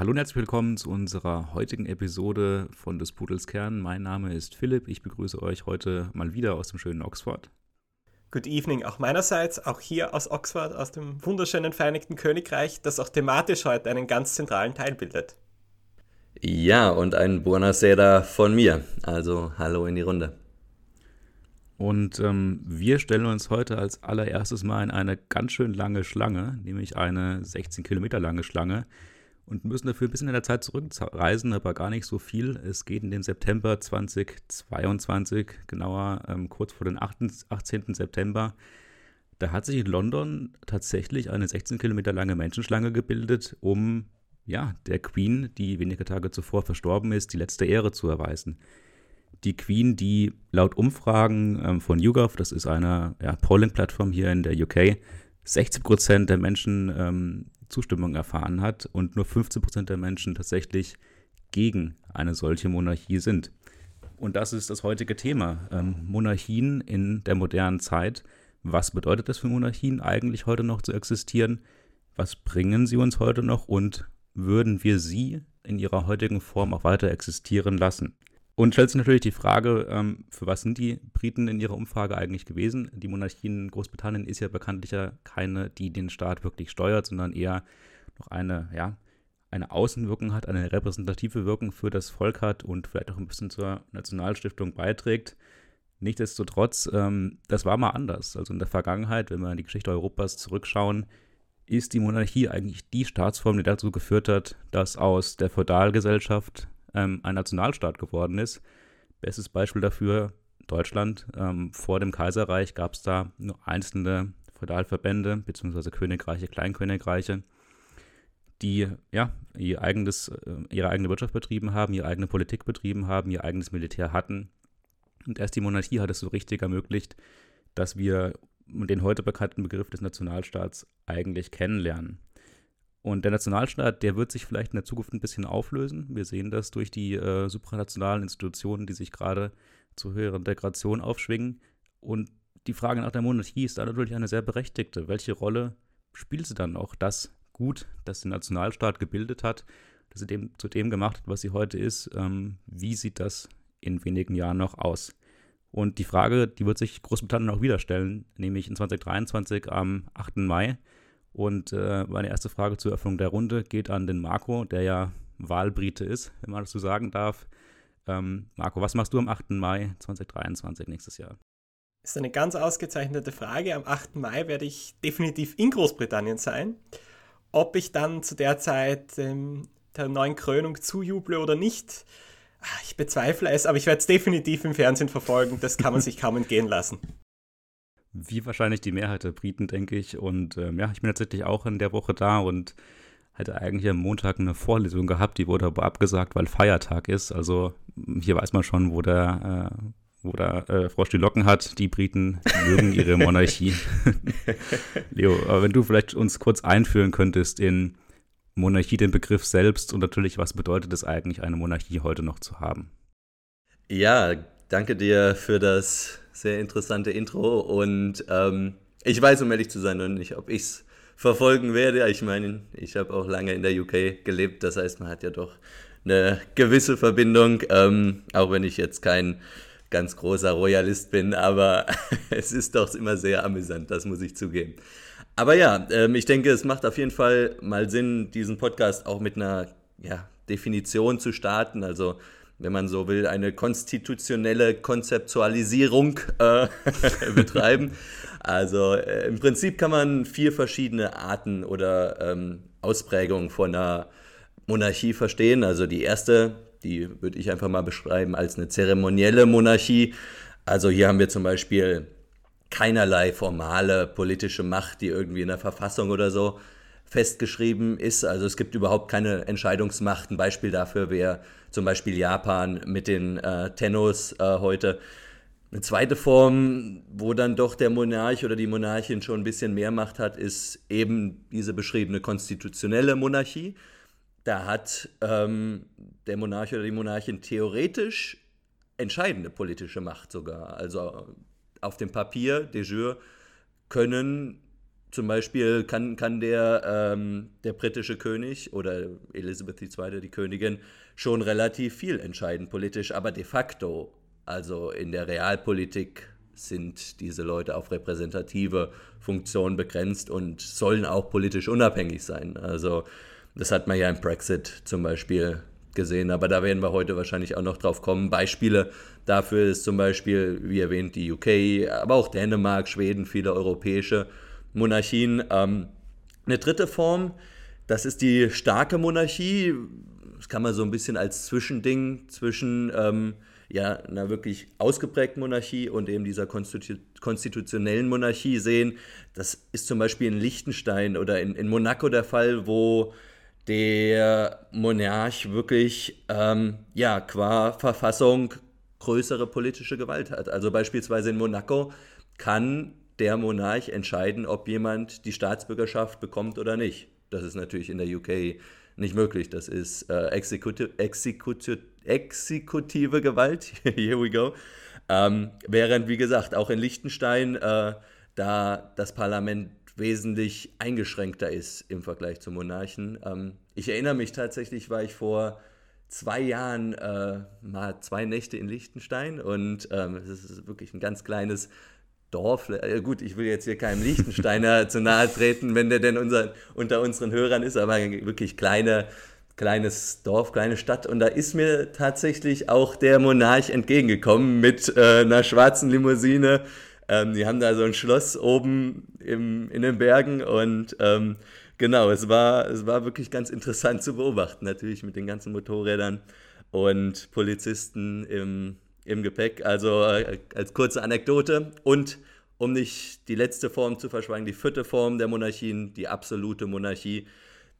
Hallo und herzlich willkommen zu unserer heutigen Episode von des Pudels Kern. Mein Name ist Philipp. Ich begrüße euch heute mal wieder aus dem schönen Oxford. Good evening auch meinerseits, auch hier aus Oxford, aus dem wunderschönen Vereinigten Königreich, das auch thematisch heute einen ganz zentralen Teil bildet. Ja, und ein Buonasera von mir. Also hallo in die Runde. Und ähm, wir stellen uns heute als allererstes mal in eine ganz schön lange Schlange, nämlich eine 16 Kilometer lange Schlange, und müssen dafür ein bisschen in der Zeit zurückreisen, aber gar nicht so viel. Es geht in den September 2022, genauer ähm, kurz vor den 18. September. Da hat sich in London tatsächlich eine 16 Kilometer lange Menschenschlange gebildet, um ja, der Queen, die wenige Tage zuvor verstorben ist, die letzte Ehre zu erweisen. Die Queen, die laut Umfragen ähm, von YouGov, das ist eine ja, Polling-Plattform hier in der UK, 60 Prozent der Menschen ähm, Zustimmung erfahren hat und nur 15 Prozent der Menschen tatsächlich gegen eine solche Monarchie sind. Und das ist das heutige Thema. Ähm, Monarchien in der modernen Zeit. Was bedeutet das für Monarchien eigentlich heute noch zu existieren? Was bringen sie uns heute noch und würden wir sie in ihrer heutigen Form auch weiter existieren lassen? Und stellt sich natürlich die Frage, ähm, für was sind die Briten in ihrer Umfrage eigentlich gewesen? Die Monarchie in Großbritannien ist ja bekanntlich ja keine, die den Staat wirklich steuert, sondern eher noch eine, ja, eine Außenwirkung hat, eine repräsentative Wirkung für das Volk hat und vielleicht auch ein bisschen zur Nationalstiftung beiträgt. Nichtsdestotrotz, ähm, das war mal anders. Also in der Vergangenheit, wenn wir an die Geschichte Europas zurückschauen, ist die Monarchie eigentlich die Staatsform, die dazu geführt hat, dass aus der Feudalgesellschaft ähm, ein Nationalstaat geworden ist. Bestes Beispiel dafür Deutschland. Ähm, vor dem Kaiserreich gab es da nur einzelne Feudalverbände bzw. Königreiche, Kleinkönigreiche, die ja ihr eigenes, äh, ihre eigene Wirtschaft betrieben haben, ihre eigene Politik betrieben haben, ihr eigenes Militär hatten. Und erst die Monarchie hat es so richtig ermöglicht, dass wir den heute bekannten Begriff des Nationalstaats eigentlich kennenlernen. Und der Nationalstaat, der wird sich vielleicht in der Zukunft ein bisschen auflösen. Wir sehen das durch die äh, supranationalen Institutionen, die sich gerade zur höheren Integration aufschwingen. Und die Frage nach der Monarchie ist da natürlich eine sehr berechtigte. Welche Rolle spielt sie dann auch das gut, das den Nationalstaat gebildet hat, dass sie dem, zu dem gemacht hat, was sie heute ist? Ähm, wie sieht das in wenigen Jahren noch aus? Und die Frage, die wird sich Großbritannien auch wieder stellen, nämlich in 2023 am 8. Mai und äh, meine erste Frage zur Eröffnung der Runde geht an den Marco, der ja Wahlbrite ist, wenn man das so sagen darf. Ähm, Marco, was machst du am 8. Mai 2023 nächstes Jahr? Das ist eine ganz ausgezeichnete Frage. Am 8. Mai werde ich definitiv in Großbritannien sein. Ob ich dann zu der Zeit ähm, der neuen Krönung zujuble oder nicht, ah, ich bezweifle es, aber ich werde es definitiv im Fernsehen verfolgen. Das kann man sich kaum entgehen lassen wie wahrscheinlich die Mehrheit der Briten, denke ich. Und ähm, ja, ich bin tatsächlich auch in der Woche da und hätte eigentlich am Montag eine Vorlesung gehabt, die wurde aber abgesagt, weil Feiertag ist. Also hier weiß man schon, wo der, äh, wo der äh, Frosch die Locken hat. Die Briten mögen ihre Monarchie. Leo, aber wenn du vielleicht uns kurz einführen könntest in Monarchie, den Begriff selbst und natürlich, was bedeutet es eigentlich, eine Monarchie heute noch zu haben? Ja, danke dir für das sehr interessante Intro und ähm, ich weiß, um ehrlich zu sein, noch nicht, ob ich es verfolgen werde. Ich meine, ich habe auch lange in der UK gelebt, das heißt, man hat ja doch eine gewisse Verbindung, ähm, auch wenn ich jetzt kein ganz großer Royalist bin, aber es ist doch immer sehr amüsant, das muss ich zugeben. Aber ja, ähm, ich denke, es macht auf jeden Fall mal Sinn, diesen Podcast auch mit einer ja, Definition zu starten. Also wenn man so will, eine konstitutionelle Konzeptualisierung äh, betreiben. Also äh, im Prinzip kann man vier verschiedene Arten oder ähm, Ausprägungen von einer Monarchie verstehen. Also die erste, die würde ich einfach mal beschreiben als eine zeremonielle Monarchie. Also hier haben wir zum Beispiel keinerlei formale politische Macht, die irgendwie in der Verfassung oder so festgeschrieben ist. Also es gibt überhaupt keine Entscheidungsmacht. Ein Beispiel dafür wäre zum Beispiel Japan mit den äh, Tennos äh, heute. Eine zweite Form, wo dann doch der Monarch oder die Monarchin schon ein bisschen mehr Macht hat, ist eben diese beschriebene konstitutionelle Monarchie. Da hat ähm, der Monarch oder die Monarchin theoretisch entscheidende politische Macht sogar. Also auf dem Papier, de jure, können zum Beispiel kann, kann der, ähm, der britische König oder Elisabeth II., die Königin, schon relativ viel entscheiden politisch, aber de facto also in der Realpolitik sind diese Leute auf repräsentative Funktionen begrenzt und sollen auch politisch unabhängig sein. Also das hat man ja im Brexit zum Beispiel gesehen, aber da werden wir heute wahrscheinlich auch noch drauf kommen. Beispiele dafür ist zum Beispiel, wie erwähnt, die UK, aber auch Dänemark, Schweden, viele europäische Monarchien. Ähm, eine dritte Form, das ist die starke Monarchie. Das kann man so ein bisschen als Zwischending zwischen ähm, ja, einer wirklich ausgeprägten Monarchie und eben dieser Konstitu konstitutionellen Monarchie sehen. Das ist zum Beispiel in Liechtenstein oder in, in Monaco der Fall, wo der Monarch wirklich ähm, ja, qua Verfassung größere politische Gewalt hat. Also beispielsweise in Monaco kann der Monarch entscheiden, ob jemand die Staatsbürgerschaft bekommt oder nicht. Das ist natürlich in der UK nicht möglich. Das ist äh, Exekutive, Exekutive, exekutive Gewalt. Here we go. Ähm, während, wie gesagt, auch in Liechtenstein äh, da das Parlament wesentlich eingeschränkter ist im Vergleich zum Monarchen. Ähm, ich erinnere mich tatsächlich, war ich vor zwei Jahren äh, mal zwei Nächte in Liechtenstein und ähm, es ist wirklich ein ganz kleines Dorf, äh, gut, ich will jetzt hier keinem Liechtensteiner zu nahe treten, wenn der denn unser, unter unseren Hörern ist, aber wirklich kleine, kleines Dorf, kleine Stadt. Und da ist mir tatsächlich auch der Monarch entgegengekommen mit äh, einer schwarzen Limousine. Ähm, die haben da so ein Schloss oben im, in den Bergen und ähm, genau, es war, es war wirklich ganz interessant zu beobachten, natürlich mit den ganzen Motorrädern und Polizisten im im Gepäck. Also äh, als kurze Anekdote. Und um nicht die letzte Form zu verschweigen, die vierte Form der Monarchien, die absolute Monarchie.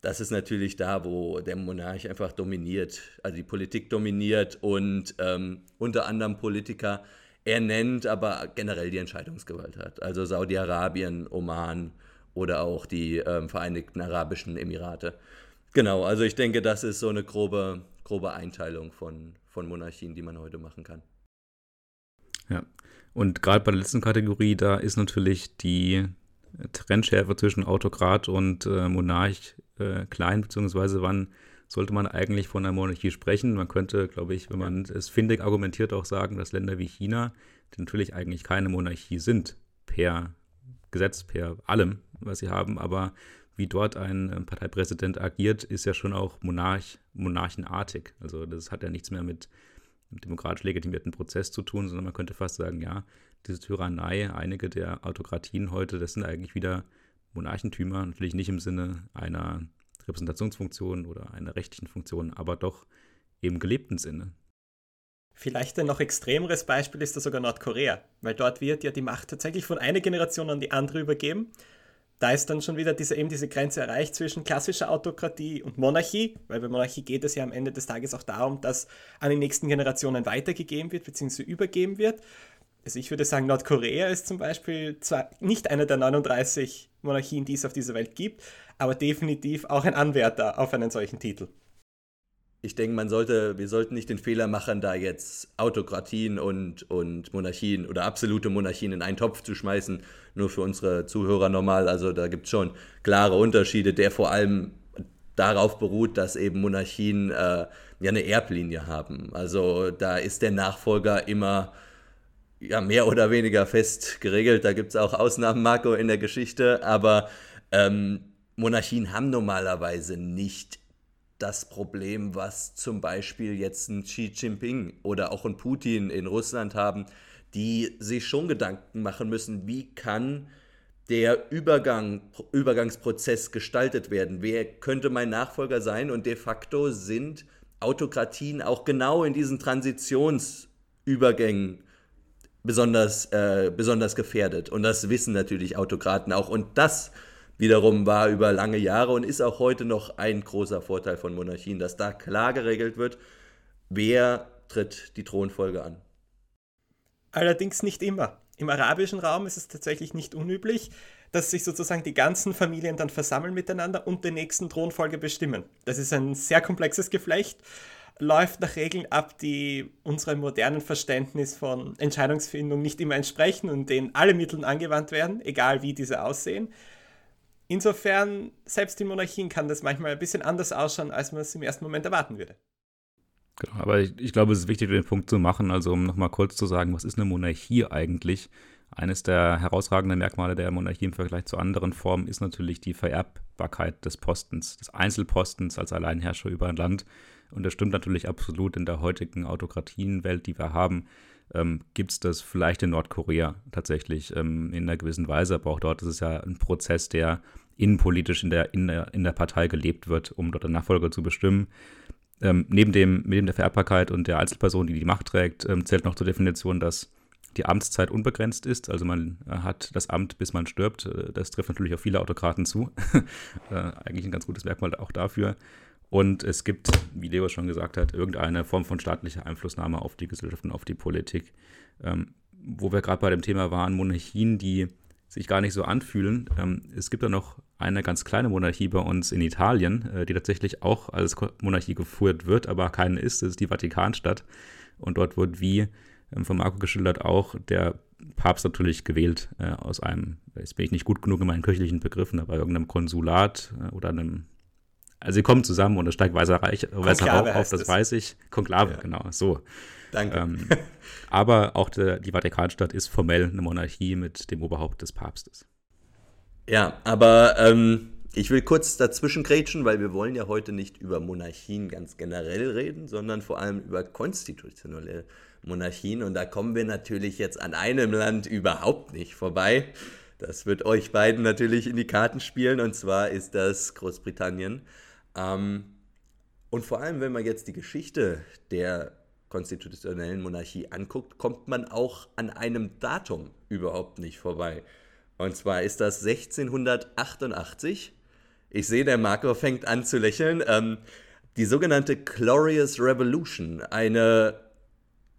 Das ist natürlich da, wo der Monarch einfach dominiert, also die Politik dominiert und ähm, unter anderem Politiker ernennt, aber generell die Entscheidungsgewalt hat. Also Saudi-Arabien, Oman oder auch die ähm, Vereinigten Arabischen Emirate. Genau, also ich denke, das ist so eine grobe, grobe Einteilung von, von Monarchien, die man heute machen kann. Ja, und gerade bei der letzten Kategorie, da ist natürlich die Trennschärfe zwischen Autokrat und äh, Monarch äh, klein, beziehungsweise wann sollte man eigentlich von einer Monarchie sprechen. Man könnte, glaube ich, wenn man es findig argumentiert, auch sagen, dass Länder wie China, die natürlich eigentlich keine Monarchie sind, per Gesetz, per allem, was sie haben, aber wie dort ein äh, Parteipräsident agiert, ist ja schon auch Monarch, monarchenartig. Also das hat ja nichts mehr mit demokratisch legitimierten Prozess zu tun, sondern man könnte fast sagen, ja, diese Tyrannei, einige der Autokratien heute, das sind eigentlich wieder Monarchentümer, natürlich nicht im Sinne einer Repräsentationsfunktion oder einer rechtlichen Funktion, aber doch im gelebten Sinne. Vielleicht ein noch extremeres Beispiel ist da sogar Nordkorea, weil dort wird ja die Macht tatsächlich von einer Generation an die andere übergeben da ist dann schon wieder diese, eben diese Grenze erreicht zwischen klassischer Autokratie und Monarchie, weil bei Monarchie geht es ja am Ende des Tages auch darum, dass an die nächsten Generationen weitergegeben wird bzw. übergeben wird. Also ich würde sagen, Nordkorea ist zum Beispiel zwar nicht eine der 39 Monarchien, die es auf dieser Welt gibt, aber definitiv auch ein Anwärter auf einen solchen Titel ich denke, man sollte, wir sollten nicht den Fehler machen, da jetzt Autokratien und, und Monarchien oder absolute Monarchien in einen Topf zu schmeißen, nur für unsere Zuhörer normal. Also da gibt es schon klare Unterschiede, der vor allem darauf beruht, dass eben Monarchien äh, ja eine Erblinie haben. Also da ist der Nachfolger immer ja, mehr oder weniger fest geregelt. Da gibt es auch Ausnahmen, Marco, in der Geschichte, aber ähm, Monarchien haben normalerweise nicht das Problem, was zum Beispiel jetzt ein Xi Jinping oder auch ein Putin in Russland haben, die sich schon Gedanken machen müssen, wie kann der Übergang, Übergangsprozess gestaltet werden? Wer könnte mein Nachfolger sein? Und de facto sind Autokratien auch genau in diesen Transitionsübergängen besonders, äh, besonders gefährdet. Und das wissen natürlich Autokraten auch. Und das wiederum war über lange Jahre und ist auch heute noch ein großer Vorteil von Monarchien, dass da klar geregelt wird, wer tritt die Thronfolge an. Allerdings nicht immer. Im arabischen Raum ist es tatsächlich nicht unüblich, dass sich sozusagen die ganzen Familien dann versammeln miteinander und den nächsten Thronfolge bestimmen. Das ist ein sehr komplexes Geflecht, läuft nach Regeln ab, die unserem modernen Verständnis von Entscheidungsfindung nicht immer entsprechen und denen alle Mittel angewandt werden, egal wie diese aussehen. Insofern, selbst in Monarchien kann das manchmal ein bisschen anders ausschauen, als man es im ersten Moment erwarten würde. Genau, aber ich, ich glaube, es ist wichtig, den Punkt zu machen, also um nochmal kurz zu sagen, was ist eine Monarchie eigentlich? Eines der herausragenden Merkmale der Monarchie im Vergleich zu anderen Formen ist natürlich die Vererbbarkeit des Postens, des Einzelpostens als Alleinherrscher über ein Land. Und das stimmt natürlich absolut in der heutigen Autokratienwelt, die wir haben. Ähm, gibt es das vielleicht in Nordkorea tatsächlich ähm, in einer gewissen Weise, aber auch dort ist es ja ein Prozess, der innenpolitisch in der, in der, in der Partei gelebt wird, um dort den Nachfolger zu bestimmen. Ähm, neben, dem, neben der Vererbbarkeit und der Einzelperson, die die Macht trägt, ähm, zählt noch zur Definition, dass die Amtszeit unbegrenzt ist. Also man äh, hat das Amt, bis man stirbt. Äh, das trifft natürlich auf viele Autokraten zu. äh, eigentlich ein ganz gutes Merkmal auch dafür. Und es gibt, wie Leo schon gesagt hat, irgendeine Form von staatlicher Einflussnahme auf die Gesellschaft und auf die Politik. Ähm, wo wir gerade bei dem Thema waren, Monarchien, die sich gar nicht so anfühlen. Ähm, es gibt da noch eine ganz kleine Monarchie bei uns in Italien, äh, die tatsächlich auch als Monarchie geführt wird, aber keine ist. Das ist die Vatikanstadt. Und dort wird, wie ähm, von Marco geschildert, auch der Papst natürlich gewählt äh, aus einem, jetzt bin ich nicht gut genug in meinen kirchlichen Begriffen, aber irgendeinem Konsulat äh, oder einem also sie kommen zusammen und es steigt weißer, Reich, weißer Rauch auf, das es. weiß ich. Konklave, ja. genau, so. Danke. Ähm, aber auch der, die Vatikanstadt ist formell eine Monarchie mit dem Oberhaupt des Papstes. Ja, aber ähm, ich will kurz dazwischen grätschen, weil wir wollen ja heute nicht über Monarchien ganz generell reden, sondern vor allem über konstitutionelle Monarchien. Und da kommen wir natürlich jetzt an einem Land überhaupt nicht vorbei. Das wird euch beiden natürlich in die Karten spielen, und zwar ist das Großbritannien. Ähm, und vor allem, wenn man jetzt die Geschichte der konstitutionellen Monarchie anguckt, kommt man auch an einem Datum überhaupt nicht vorbei. Und zwar ist das 1688. Ich sehe, der Marco fängt an zu lächeln. Ähm, die sogenannte Glorious Revolution, eine,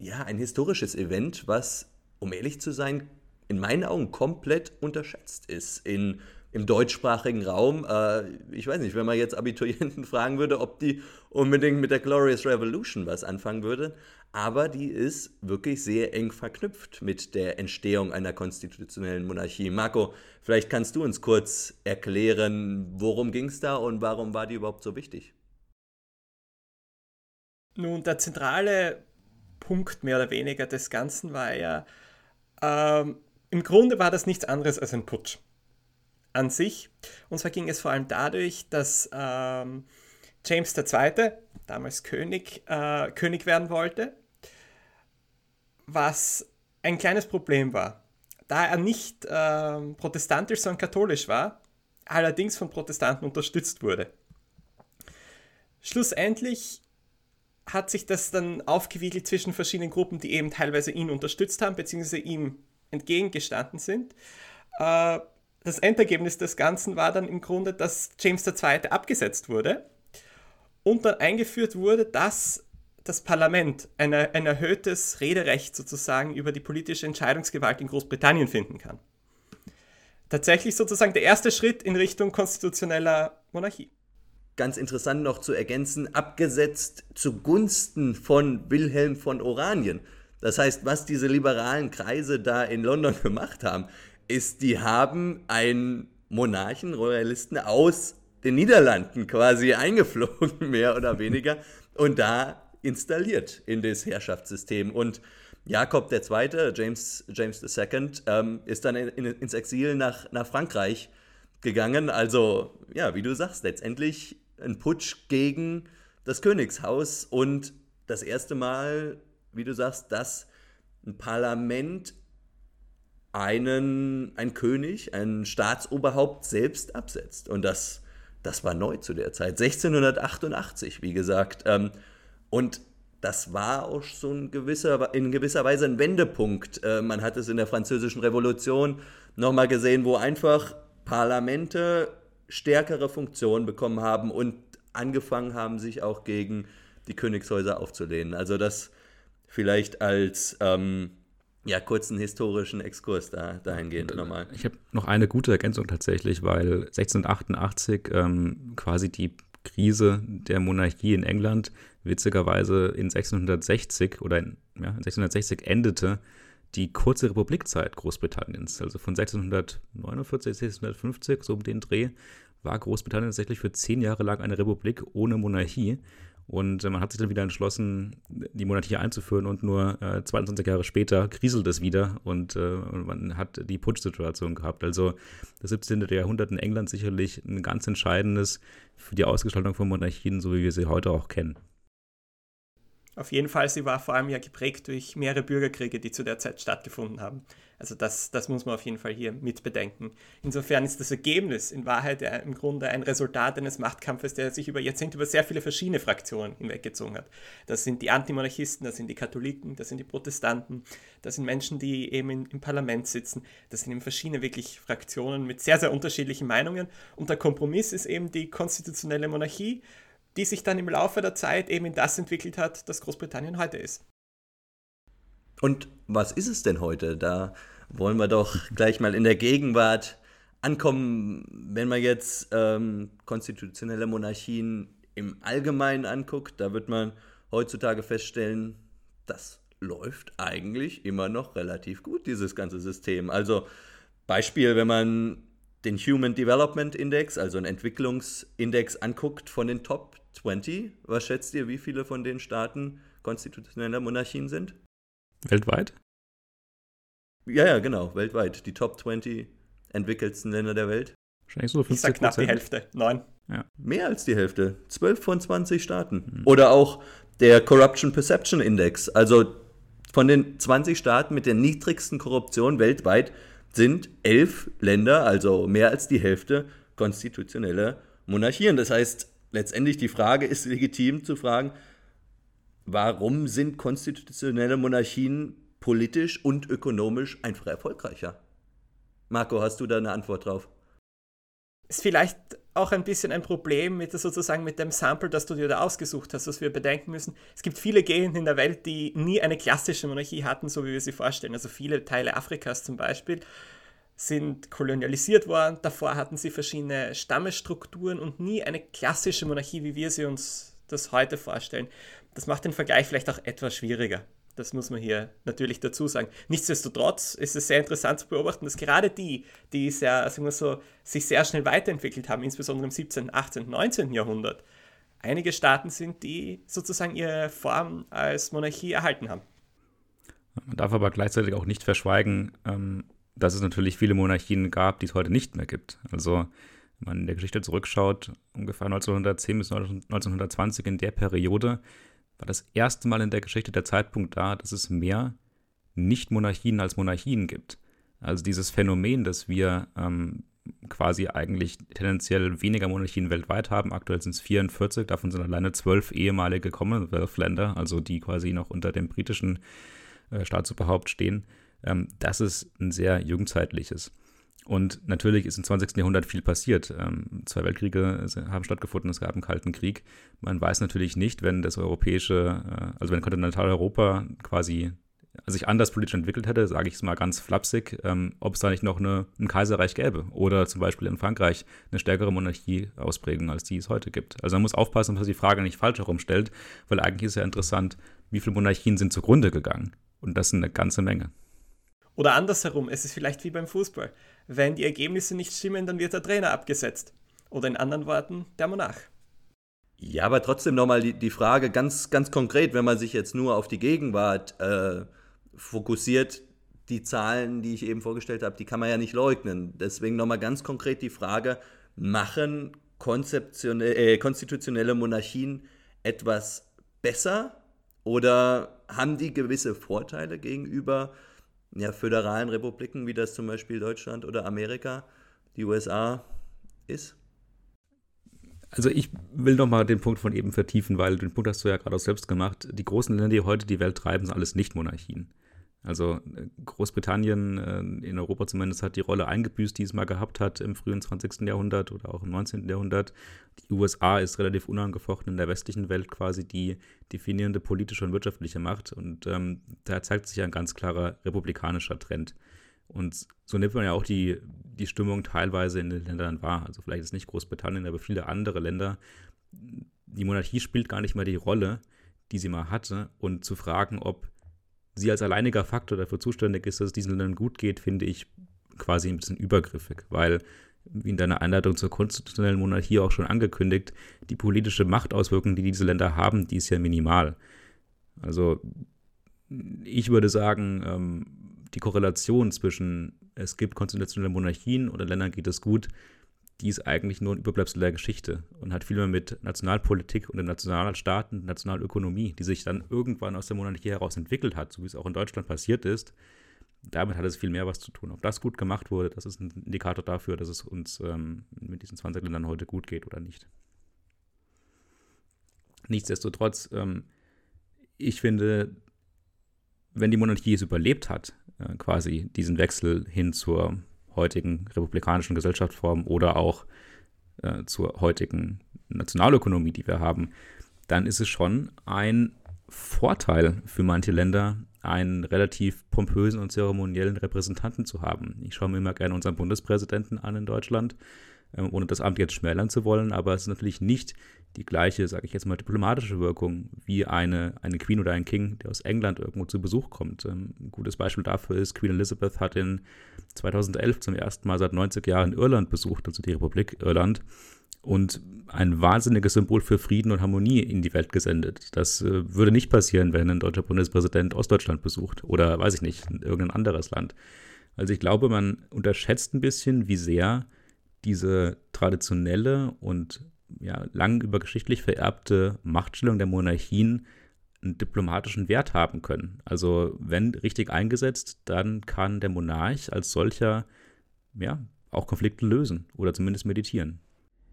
ja, ein historisches Event, was, um ehrlich zu sein, in meinen Augen komplett unterschätzt ist in im deutschsprachigen Raum. Äh, ich weiß nicht, wenn man jetzt Abiturienten fragen würde, ob die unbedingt mit der Glorious Revolution was anfangen würden. Aber die ist wirklich sehr eng verknüpft mit der Entstehung einer konstitutionellen Monarchie. Marco, vielleicht kannst du uns kurz erklären, worum ging es da und warum war die überhaupt so wichtig? Nun, der zentrale Punkt mehr oder weniger des Ganzen war ja, ähm, im Grunde war das nichts anderes als ein Putsch an sich. Und zwar ging es vor allem dadurch, dass ähm, James II., damals König, äh, König werden wollte, was ein kleines Problem war. Da er nicht äh, protestantisch, sondern katholisch war, allerdings von Protestanten unterstützt wurde. Schlussendlich hat sich das dann aufgewiegelt zwischen verschiedenen Gruppen, die eben teilweise ihn unterstützt haben, beziehungsweise ihm entgegengestanden sind. Äh, das Endergebnis des Ganzen war dann im Grunde, dass James II. abgesetzt wurde und dann eingeführt wurde, dass das Parlament eine, ein erhöhtes Rederecht sozusagen über die politische Entscheidungsgewalt in Großbritannien finden kann. Tatsächlich sozusagen der erste Schritt in Richtung konstitutioneller Monarchie. Ganz interessant noch zu ergänzen, abgesetzt zugunsten von Wilhelm von Oranien. Das heißt, was diese liberalen Kreise da in London gemacht haben, ist, die haben einen Monarchen, Royalisten aus den Niederlanden quasi eingeflogen, mehr oder weniger, und da installiert in das Herrschaftssystem. Und Jakob II., James, James II., ähm, ist dann in, in, ins Exil nach, nach Frankreich gegangen. Also, ja, wie du sagst, letztendlich ein Putsch gegen das Königshaus und das erste Mal, wie du sagst, dass ein Parlament einen, ein König, ein Staatsoberhaupt selbst absetzt. Und das, das war neu zu der Zeit, 1688, wie gesagt. Ähm, und das war auch so ein gewisser, in gewisser Weise ein Wendepunkt. Äh, man hat es in der Französischen Revolution nochmal gesehen, wo einfach Parlamente stärkere Funktionen bekommen haben und angefangen haben, sich auch gegen die Königshäuser aufzulehnen. Also das vielleicht als ähm, ja, kurzen historischen Exkurs da, dahingehend nochmal. Ich habe noch eine gute Ergänzung tatsächlich, weil 1688 ähm, quasi die Krise der Monarchie in England witzigerweise in 1660 oder in, ja, 1660 endete die kurze Republikzeit Großbritanniens. Also von 1649 bis 1650, so um den Dreh, war Großbritannien tatsächlich für zehn Jahre lang eine Republik ohne Monarchie. Und äh, man hat sich dann wieder entschlossen, die Monarchie einzuführen und nur äh, 22 Jahre später kriselt es wieder und, äh, man hat die Putsch-Situation gehabt. Also das 17. Jahrhundert in England sicherlich ein ganz entscheidendes für die Ausgestaltung von Monarchien, so wie wir sie heute auch kennen. Auf jeden Fall, sie war vor allem ja geprägt durch mehrere Bürgerkriege, die zu der Zeit stattgefunden haben. Also das, das muss man auf jeden Fall hier mit bedenken. Insofern ist das Ergebnis in Wahrheit ja im Grunde ein Resultat eines Machtkampfes, der sich über Jahrzehnte über sehr viele verschiedene Fraktionen hinweggezogen hat. Das sind die Antimonarchisten, das sind die Katholiken, das sind die Protestanten, das sind Menschen, die eben in, im Parlament sitzen. Das sind eben verschiedene wirklich Fraktionen mit sehr, sehr unterschiedlichen Meinungen. Und der Kompromiss ist eben die konstitutionelle Monarchie die sich dann im Laufe der Zeit eben in das entwickelt hat, das Großbritannien heute ist. Und was ist es denn heute? Da wollen wir doch gleich mal in der Gegenwart ankommen, wenn man jetzt ähm, konstitutionelle Monarchien im Allgemeinen anguckt, da wird man heutzutage feststellen, das läuft eigentlich immer noch relativ gut, dieses ganze System. Also Beispiel, wenn man den Human Development Index, also einen Entwicklungsindex anguckt von den Top 20, was schätzt ihr, wie viele von den Staaten konstitutionelle Monarchien sind? Weltweit? Ja, ja, genau, weltweit. Die Top 20 entwickelsten Länder der Welt. Wahrscheinlich so 50 Ich sag knapp die Hälfte, neun. Ja. Mehr als die Hälfte. 12 von 20 Staaten. Mhm. Oder auch der Corruption Perception Index. Also von den 20 Staaten mit der niedrigsten Korruption weltweit sind elf Länder, also mehr als die Hälfte, konstitutionelle Monarchien. Das heißt, letztendlich die Frage ist legitim zu fragen, warum sind konstitutionelle Monarchien politisch und ökonomisch einfach erfolgreicher? Marco, hast du da eine Antwort drauf? Ist vielleicht auch ein bisschen ein Problem mit sozusagen mit dem Sample, das du dir da ausgesucht hast, was wir bedenken müssen. Es gibt viele Gegenden in der Welt, die nie eine klassische Monarchie hatten, so wie wir sie vorstellen. Also viele Teile Afrikas zum Beispiel sind kolonialisiert worden. Davor hatten sie verschiedene Stammesstrukturen und nie eine klassische Monarchie, wie wir sie uns das heute vorstellen. Das macht den Vergleich vielleicht auch etwas schwieriger. Das muss man hier natürlich dazu sagen. Nichtsdestotrotz ist es sehr interessant zu beobachten, dass gerade die, die sehr, sagen wir so, sich sehr schnell weiterentwickelt haben, insbesondere im 17., 18., 19. Jahrhundert, einige Staaten sind, die sozusagen ihre Form als Monarchie erhalten haben. Man darf aber gleichzeitig auch nicht verschweigen, ähm, dass es natürlich viele Monarchien gab, die es heute nicht mehr gibt. Also, wenn man in der Geschichte zurückschaut, ungefähr 1910 bis 1920 in der Periode, war das erste Mal in der Geschichte der Zeitpunkt da, dass es mehr Nicht-Monarchien als Monarchien gibt. Also dieses Phänomen, dass wir ähm, quasi eigentlich tendenziell weniger Monarchien weltweit haben. Aktuell sind es 44, davon sind alleine zwölf ehemalige Commonwealth-Länder, also die quasi noch unter dem britischen äh, Staatsoberhaupt stehen. Ähm, das ist ein sehr jugendzeitliches. Und natürlich ist im 20. Jahrhundert viel passiert. Ähm, zwei Weltkriege haben stattgefunden, es gab einen Kalten Krieg. Man weiß natürlich nicht, wenn das europäische, äh, also wenn Kontinentaleuropa quasi sich anders politisch entwickelt hätte, sage ich es mal ganz flapsig, ähm, ob es da nicht noch eine, ein Kaiserreich gäbe oder zum Beispiel in Frankreich eine stärkere Monarchie ausprägen, als die es heute gibt. Also man muss aufpassen, dass man die Frage nicht falsch herumstellt, weil eigentlich ist ja interessant, wie viele Monarchien sind zugrunde gegangen. Und das sind eine ganze Menge. Oder andersherum, es ist vielleicht wie beim Fußball. Wenn die Ergebnisse nicht stimmen, dann wird der Trainer abgesetzt. Oder in anderen Worten, der Monarch. Ja, aber trotzdem nochmal die, die Frage ganz, ganz konkret, wenn man sich jetzt nur auf die Gegenwart äh, fokussiert, die Zahlen, die ich eben vorgestellt habe, die kann man ja nicht leugnen. Deswegen nochmal ganz konkret die Frage, machen äh, konstitutionelle Monarchien etwas besser oder haben die gewisse Vorteile gegenüber ja, föderalen Republiken, wie das zum Beispiel Deutschland oder Amerika, die USA ist? Also ich will noch mal den Punkt von eben vertiefen, weil den Punkt hast du ja gerade auch selbst gemacht. Die großen Länder, die heute die Welt treiben, sind alles nicht Monarchien. Also äh, Großbritannien äh, in Europa zumindest hat die Rolle eingebüßt, die es mal gehabt hat im frühen 20. Jahrhundert oder auch im 19. Jahrhundert. Die USA ist relativ unangefochten in der westlichen Welt quasi die definierende politische und wirtschaftliche Macht. Und ähm, da zeigt sich ein ganz klarer republikanischer Trend. Und so nimmt man ja auch die, die Stimmung teilweise in den Ländern wahr. Also vielleicht ist nicht Großbritannien, aber viele andere Länder. Die Monarchie spielt gar nicht mehr die Rolle, die sie mal hatte. Und zu fragen, ob sie als alleiniger Faktor dafür zuständig ist, dass es diesen Ländern gut geht, finde ich quasi ein bisschen übergriffig, weil, wie in deiner Einleitung zur konstitutionellen Monarchie auch schon angekündigt, die politische Machtauswirkung, die diese Länder haben, die ist ja minimal. Also ich würde sagen, ähm, die Korrelation zwischen es gibt konstitutionelle Monarchien oder Ländern geht es gut, die ist eigentlich nur ein Überbleibsel der Geschichte und hat viel mehr mit Nationalpolitik und den Nationalstaaten, Nationalökonomie, die sich dann irgendwann aus der Monarchie heraus entwickelt hat, so wie es auch in Deutschland passiert ist. Damit hat es viel mehr was zu tun. Ob das gut gemacht wurde, das ist ein Indikator dafür, dass es uns ähm, mit diesen 20 Ländern heute gut geht oder nicht. Nichtsdestotrotz, ähm, ich finde, wenn die Monarchie es überlebt hat, äh, quasi diesen Wechsel hin zur heutigen republikanischen Gesellschaftsform oder auch äh, zur heutigen Nationalökonomie, die wir haben, dann ist es schon ein Vorteil für manche Länder, einen relativ pompösen und zeremoniellen Repräsentanten zu haben. Ich schaue mir immer gerne unseren Bundespräsidenten an in Deutschland, äh, ohne das Amt jetzt schmälern zu wollen, aber es ist natürlich nicht die gleiche, sage ich jetzt mal, diplomatische Wirkung wie eine, eine Queen oder ein King, der aus England irgendwo zu Besuch kommt. Ähm, ein gutes Beispiel dafür ist, Queen Elizabeth hat in 2011 zum ersten Mal seit 90 Jahren Irland besucht, also die Republik Irland, und ein wahnsinniges Symbol für Frieden und Harmonie in die Welt gesendet. Das äh, würde nicht passieren, wenn ein deutscher Bundespräsident Ostdeutschland besucht oder, weiß ich nicht, irgendein anderes Land. Also ich glaube, man unterschätzt ein bisschen, wie sehr diese traditionelle und ja, lang übergeschichtlich vererbte Machtstellung der Monarchien einen diplomatischen Wert haben können. Also wenn richtig eingesetzt, dann kann der Monarch als solcher ja, auch Konflikte lösen oder zumindest meditieren.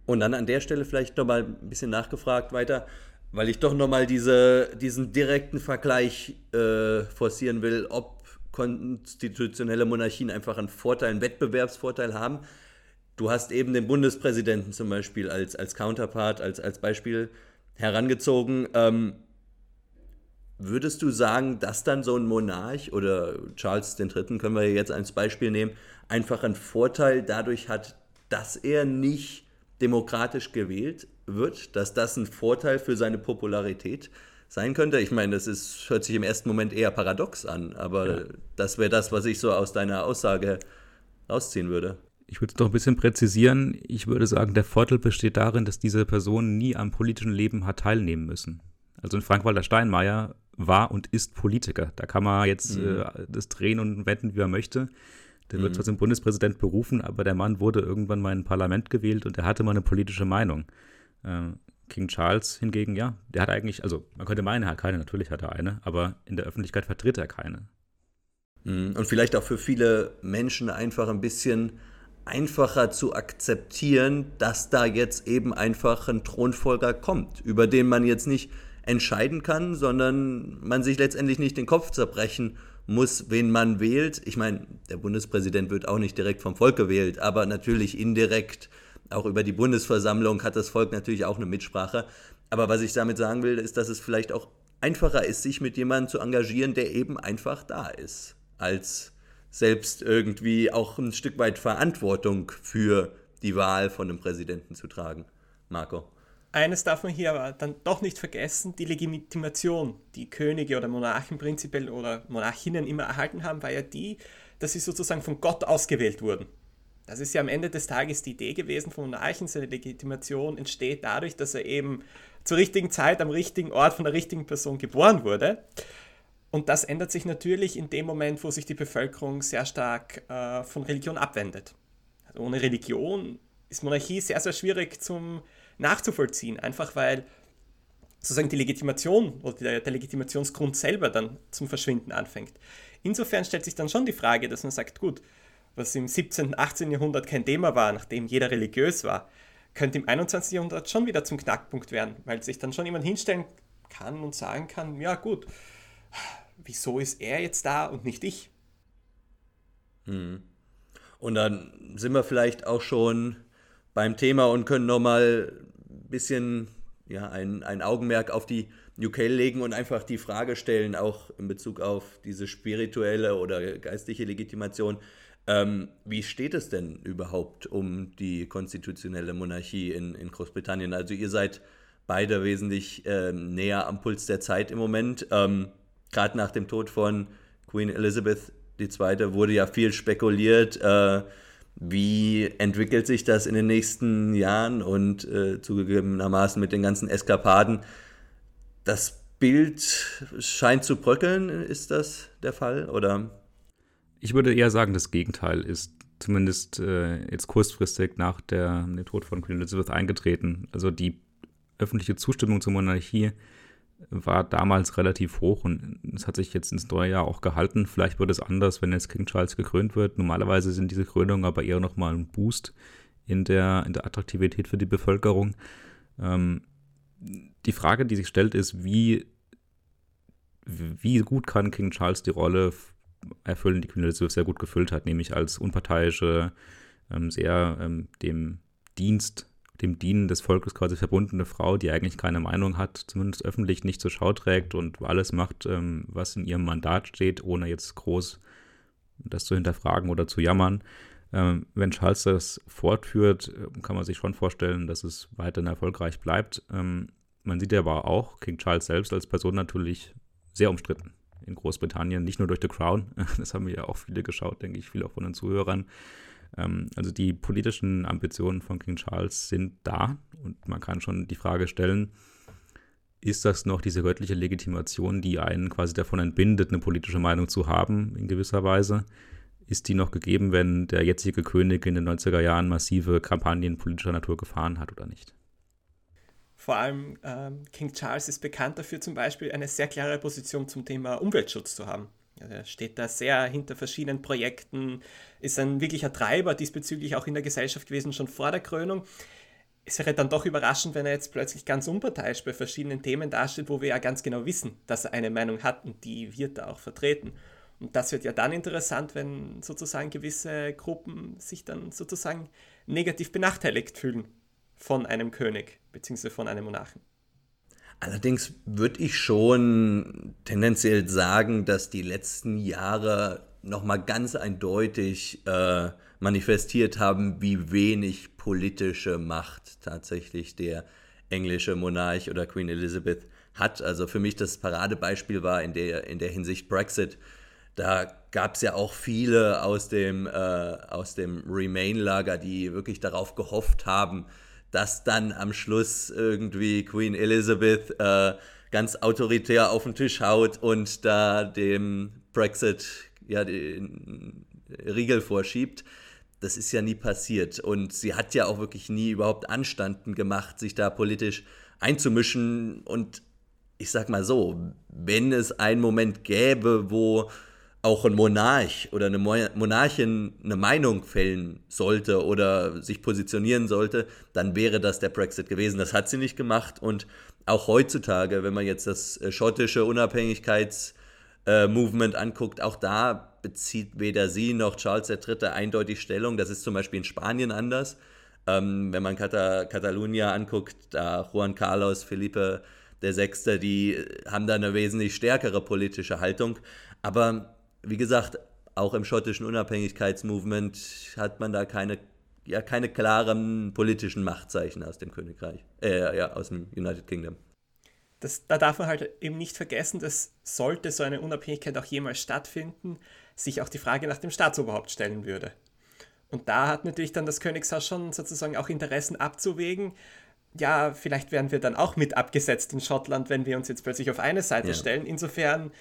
Und dann an der Stelle vielleicht nochmal ein bisschen nachgefragt weiter, weil ich doch nochmal diese, diesen direkten Vergleich äh, forcieren will, ob konstitutionelle Monarchien einfach einen Vorteil, einen Wettbewerbsvorteil haben. Du hast eben den Bundespräsidenten zum Beispiel als, als Counterpart, als, als Beispiel herangezogen. Ähm, würdest du sagen, dass dann so ein Monarch oder Charles III. können wir jetzt als Beispiel nehmen, einfach einen Vorteil dadurch hat, dass er nicht demokratisch gewählt wird, dass das ein Vorteil für seine Popularität sein könnte? Ich meine, das ist, hört sich im ersten Moment eher paradox an, aber ja. das wäre das, was ich so aus deiner Aussage rausziehen würde. Ich würde es doch ein bisschen präzisieren. Ich würde sagen, der Vorteil besteht darin, dass diese Person nie am politischen Leben hat teilnehmen müssen. Also in Frank-Walter Steinmeier war und ist Politiker. Da kann man jetzt mhm. äh, das drehen und wenden, wie er möchte. Der mhm. wird zwar zum Bundespräsident berufen, aber der Mann wurde irgendwann mal in ein Parlament gewählt und er hatte mal eine politische Meinung. Äh, King Charles hingegen, ja, der hat eigentlich, also man könnte meinen, er hat keine, natürlich hat er eine, aber in der Öffentlichkeit vertritt er keine. Mhm. Und vielleicht auch für viele Menschen einfach ein bisschen einfacher zu akzeptieren, dass da jetzt eben einfach ein Thronfolger kommt, über den man jetzt nicht entscheiden kann, sondern man sich letztendlich nicht den Kopf zerbrechen muss, wen man wählt. Ich meine, der Bundespräsident wird auch nicht direkt vom Volk gewählt, aber natürlich indirekt auch über die Bundesversammlung hat das Volk natürlich auch eine Mitsprache. Aber was ich damit sagen will, ist, dass es vielleicht auch einfacher ist, sich mit jemandem zu engagieren, der eben einfach da ist, als selbst irgendwie auch ein Stück weit Verantwortung für die Wahl von einem Präsidenten zu tragen. Marco. Eines darf man hier aber dann doch nicht vergessen, die Legitimation, die Könige oder Monarchen prinzipiell oder Monarchinnen immer erhalten haben, war ja die, dass sie sozusagen von Gott ausgewählt wurden. Das ist ja am Ende des Tages die Idee gewesen von Monarchen. Seine Legitimation entsteht dadurch, dass er eben zur richtigen Zeit am richtigen Ort von der richtigen Person geboren wurde. Und das ändert sich natürlich in dem Moment, wo sich die Bevölkerung sehr stark äh, von Religion abwendet. Also ohne Religion ist Monarchie sehr, sehr schwierig zum nachzuvollziehen, einfach weil sozusagen die Legitimation oder der, der Legitimationsgrund selber dann zum Verschwinden anfängt. Insofern stellt sich dann schon die Frage, dass man sagt, gut, was im 17., 18. Jahrhundert kein Thema war, nachdem jeder religiös war, könnte im 21. Jahrhundert schon wieder zum Knackpunkt werden, weil sich dann schon jemand hinstellen kann und sagen kann, ja gut, wieso ist er jetzt da und nicht ich? Hm. Und dann sind wir vielleicht auch schon beim Thema und können nochmal ein bisschen ja, ein, ein Augenmerk auf die UK legen und einfach die Frage stellen, auch in Bezug auf diese spirituelle oder geistliche Legitimation. Ähm, wie steht es denn überhaupt um die konstitutionelle Monarchie in, in Großbritannien? Also ihr seid beide wesentlich ähm, näher am Puls der Zeit im Moment. Ähm, Gerade nach dem Tod von Queen Elizabeth II. wurde ja viel spekuliert. Äh, wie entwickelt sich das in den nächsten Jahren und äh, zugegebenermaßen mit den ganzen Eskapaden? Das Bild scheint zu bröckeln, ist das der Fall? Oder? Ich würde eher sagen, das Gegenteil ist zumindest äh, jetzt kurzfristig nach der, dem Tod von Queen Elizabeth eingetreten. Also die öffentliche Zustimmung zur Monarchie war damals relativ hoch und es hat sich jetzt ins neue Jahr auch gehalten. Vielleicht wird es anders, wenn jetzt King Charles gekrönt wird. Normalerweise sind diese Krönungen aber eher nochmal ein Boost in der, in der Attraktivität für die Bevölkerung. Ähm, die Frage, die sich stellt, ist, wie, wie gut kann King Charles die Rolle erfüllen, die Queen Elizabeth sehr gut gefüllt hat, nämlich als unparteiische, ähm, sehr ähm, dem Dienst dem Dienen des Volkes quasi verbundene Frau, die eigentlich keine Meinung hat, zumindest öffentlich nicht zur Schau trägt und alles macht, ähm, was in ihrem Mandat steht, ohne jetzt groß das zu hinterfragen oder zu jammern. Ähm, wenn Charles das fortführt, äh, kann man sich schon vorstellen, dass es weiterhin erfolgreich bleibt. Ähm, man sieht aber auch King Charles selbst als Person natürlich sehr umstritten in Großbritannien, nicht nur durch The Crown, das haben ja auch viele geschaut, denke ich, viele auch von den Zuhörern. Ähm, also die politischen Ambitionen von King Charles sind da und man kann schon die Frage stellen, ist das noch diese göttliche Legitimation, die einen quasi davon entbindet, eine politische Meinung zu haben, in gewisser Weise? Ist die noch gegeben, wenn der jetzige König in den 90er Jahren massive Kampagnen politischer Natur gefahren hat oder nicht? Vor allem ähm, King Charles ist bekannt dafür, zum Beispiel eine sehr klare Position zum Thema Umweltschutz zu haben. Er steht da sehr hinter verschiedenen Projekten, ist ein wirklicher Treiber diesbezüglich auch in der Gesellschaft gewesen, schon vor der Krönung. Es wäre dann doch überraschend, wenn er jetzt plötzlich ganz unparteiisch bei verschiedenen Themen dasteht, wo wir ja ganz genau wissen, dass er eine Meinung hat und die wird er auch vertreten. Und das wird ja dann interessant, wenn sozusagen gewisse Gruppen sich dann sozusagen negativ benachteiligt fühlen von einem König bzw. von einem Monarchen. Allerdings würde ich schon tendenziell sagen, dass die letzten Jahre nochmal ganz eindeutig äh, manifestiert haben, wie wenig politische Macht tatsächlich der englische Monarch oder Queen Elizabeth hat. Also für mich das Paradebeispiel war in der, in der Hinsicht Brexit. Da gab es ja auch viele aus dem, äh, aus dem Remain-Lager, die wirklich darauf gehofft haben, dass dann am Schluss irgendwie Queen Elizabeth äh, ganz autoritär auf den Tisch haut und da dem Brexit ja den Riegel vorschiebt. Das ist ja nie passiert. Und sie hat ja auch wirklich nie überhaupt Anstanden gemacht, sich da politisch einzumischen. Und ich sag mal so, wenn es einen Moment gäbe, wo auch ein Monarch oder eine Monarchin eine Meinung fällen sollte oder sich positionieren sollte, dann wäre das der Brexit gewesen. Das hat sie nicht gemacht und auch heutzutage, wenn man jetzt das äh, schottische Unabhängigkeitsmovement äh, anguckt, auch da bezieht weder sie noch Charles III. eindeutig Stellung. Das ist zum Beispiel in Spanien anders. Ähm, wenn man Kata Catalunya anguckt, da Juan Carlos, Felipe VI., die haben da eine wesentlich stärkere politische Haltung. Aber wie gesagt, auch im schottischen Unabhängigkeitsmovement hat man da keine, ja, keine klaren politischen Machtzeichen aus dem Königreich, äh, ja, aus dem United Kingdom. Das, da darf man halt eben nicht vergessen, dass sollte so eine Unabhängigkeit auch jemals stattfinden, sich auch die Frage nach dem Staatsoberhaupt stellen würde. Und da hat natürlich dann das Königshaus schon sozusagen auch Interessen abzuwägen. Ja, vielleicht werden wir dann auch mit abgesetzt in Schottland, wenn wir uns jetzt plötzlich auf eine Seite ja. stellen. Insofern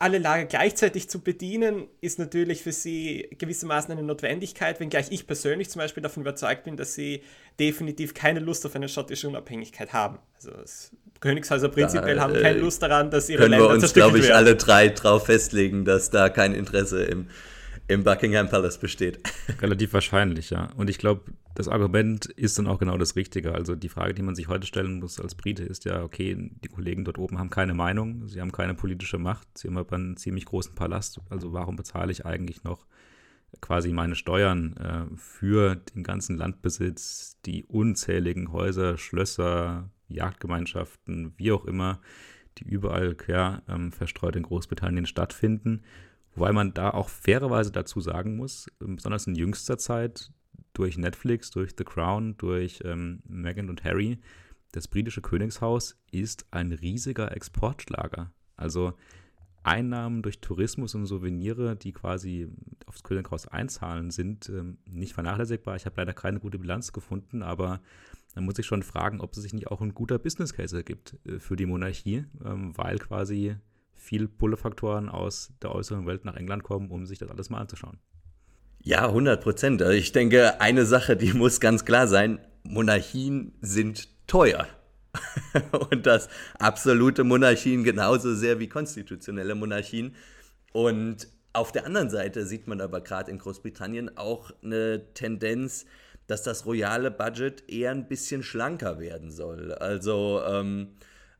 alle Lager gleichzeitig zu bedienen, ist natürlich für sie gewissermaßen eine Notwendigkeit, wenngleich ich persönlich zum Beispiel davon überzeugt bin, dass sie definitiv keine Lust auf eine schottische Unabhängigkeit haben. Also Königshäuser prinzipiell da, haben keine Lust daran, dass ihre können Länder wir uns, glaube ich, werden. alle drei darauf festlegen, dass da kein Interesse im, im Buckingham Palace besteht. Relativ wahrscheinlich, ja. Und ich glaube, das Argument ist dann auch genau das Richtige. Also die Frage, die man sich heute stellen muss als Brite, ist ja, okay, die Kollegen dort oben haben keine Meinung, sie haben keine politische Macht, sie haben aber einen ziemlich großen Palast. Also warum bezahle ich eigentlich noch quasi meine Steuern äh, für den ganzen Landbesitz, die unzähligen Häuser, Schlösser, Jagdgemeinschaften, wie auch immer, die überall quer ähm, verstreut in Großbritannien stattfinden. Wobei man da auch fairerweise dazu sagen muss, besonders in jüngster Zeit durch Netflix, durch The Crown, durch ähm, Meghan und Harry, das britische Königshaus ist ein riesiger Exportschlager. Also Einnahmen durch Tourismus und Souvenire, die quasi aufs Könighaus einzahlen, sind ähm, nicht vernachlässigbar. Ich habe leider keine gute Bilanz gefunden, aber man muss sich schon fragen, ob es sich nicht auch ein guter Business Case ergibt äh, für die Monarchie, ähm, weil quasi viel Pullefaktoren aus der äußeren Welt nach England kommen, um sich das alles mal anzuschauen. Ja, 100 Prozent. Also ich denke, eine Sache, die muss ganz klar sein, Monarchien sind teuer. und das absolute Monarchien genauso sehr wie konstitutionelle Monarchien. Und auf der anderen Seite sieht man aber gerade in Großbritannien auch eine Tendenz, dass das royale Budget eher ein bisschen schlanker werden soll. Also ähm,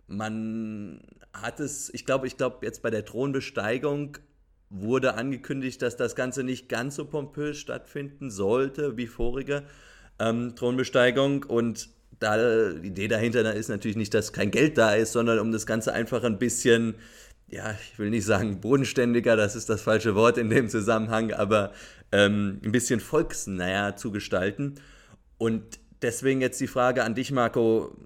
man hat es, ich glaube, ich glaube, jetzt bei der Thronbesteigung wurde angekündigt, dass das Ganze nicht ganz so pompös stattfinden sollte wie vorige ähm, Thronbesteigung. Und da, die Idee dahinter ist natürlich nicht, dass kein Geld da ist, sondern um das Ganze einfach ein bisschen, ja, ich will nicht sagen bodenständiger, das ist das falsche Wort in dem Zusammenhang, aber ähm, ein bisschen volksnäher zu gestalten. Und deswegen jetzt die Frage an dich, Marco.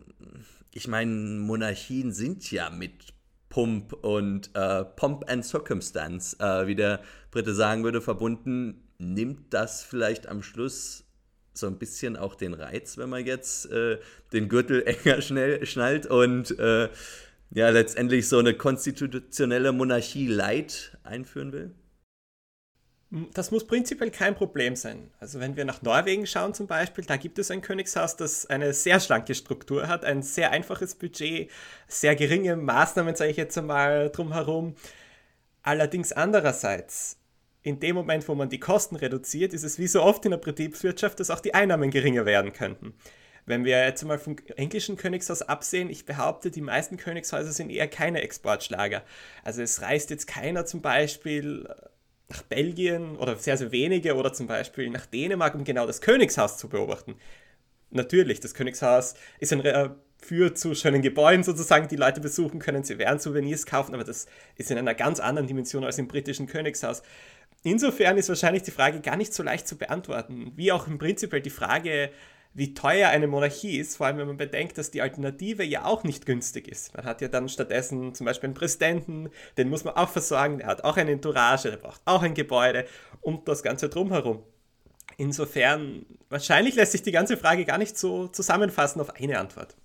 Ich meine, Monarchien sind ja mit Pump und äh, Pomp and Circumstance, äh, wie der Brite sagen würde, verbunden. Nimmt das vielleicht am Schluss so ein bisschen auch den Reiz, wenn man jetzt äh, den Gürtel enger schnell, schnallt und äh, ja letztendlich so eine konstitutionelle Monarchie light einführen will? Das muss prinzipiell kein Problem sein. Also wenn wir nach Norwegen schauen zum Beispiel, da gibt es ein Königshaus, das eine sehr schlanke Struktur hat, ein sehr einfaches Budget, sehr geringe Maßnahmen, sage ich jetzt einmal, drumherum. Allerdings andererseits, in dem Moment, wo man die Kosten reduziert, ist es wie so oft in der Betriebswirtschaft, dass auch die Einnahmen geringer werden könnten. Wenn wir jetzt mal vom englischen Königshaus absehen, ich behaupte, die meisten Königshäuser sind eher keine Exportschlager. Also es reist jetzt keiner zum Beispiel nach Belgien oder sehr, sehr wenige oder zum Beispiel nach Dänemark, um genau das Königshaus zu beobachten. Natürlich, das Königshaus ist ein führt zu schönen Gebäuden sozusagen, die Leute besuchen können. Sie werden Souvenirs kaufen, aber das ist in einer ganz anderen Dimension als im britischen Königshaus. Insofern ist wahrscheinlich die Frage gar nicht so leicht zu beantworten, wie auch im Prinzip die Frage, wie teuer eine Monarchie ist, vor allem wenn man bedenkt, dass die Alternative ja auch nicht günstig ist. Man hat ja dann stattdessen zum Beispiel einen Präsidenten, den muss man auch versorgen, der hat auch eine Entourage, der braucht auch ein Gebäude und das Ganze drumherum. Insofern, wahrscheinlich lässt sich die ganze Frage gar nicht so zusammenfassen auf eine Antwort.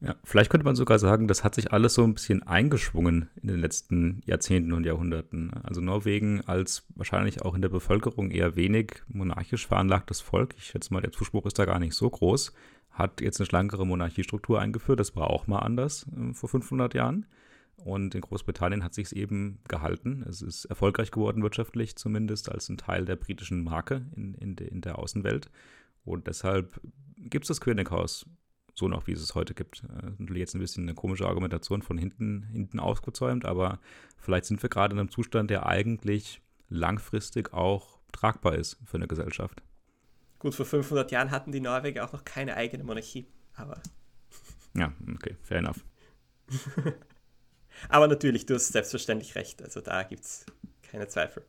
Ja, vielleicht könnte man sogar sagen, das hat sich alles so ein bisschen eingeschwungen in den letzten Jahrzehnten und Jahrhunderten. Also Norwegen als wahrscheinlich auch in der Bevölkerung eher wenig monarchisch veranlagtes Volk, ich schätze mal, der Zuspruch ist da gar nicht so groß, hat jetzt eine schlankere Monarchiestruktur eingeführt. Das war auch mal anders äh, vor 500 Jahren. Und in Großbritannien hat sich es eben gehalten. Es ist erfolgreich geworden wirtschaftlich zumindest als ein Teil der britischen Marke in, in, de, in der Außenwelt. Und deshalb gibt es das Könighaus so noch, wie es es heute gibt. Äh, natürlich jetzt ein bisschen eine komische Argumentation von hinten, hinten ausgezäumt, aber vielleicht sind wir gerade in einem Zustand, der eigentlich langfristig auch tragbar ist für eine Gesellschaft. Gut, vor 500 Jahren hatten die Norweger auch noch keine eigene Monarchie, aber. Ja, okay, fair enough. aber natürlich, du hast selbstverständlich recht, also da gibt es keine Zweifel.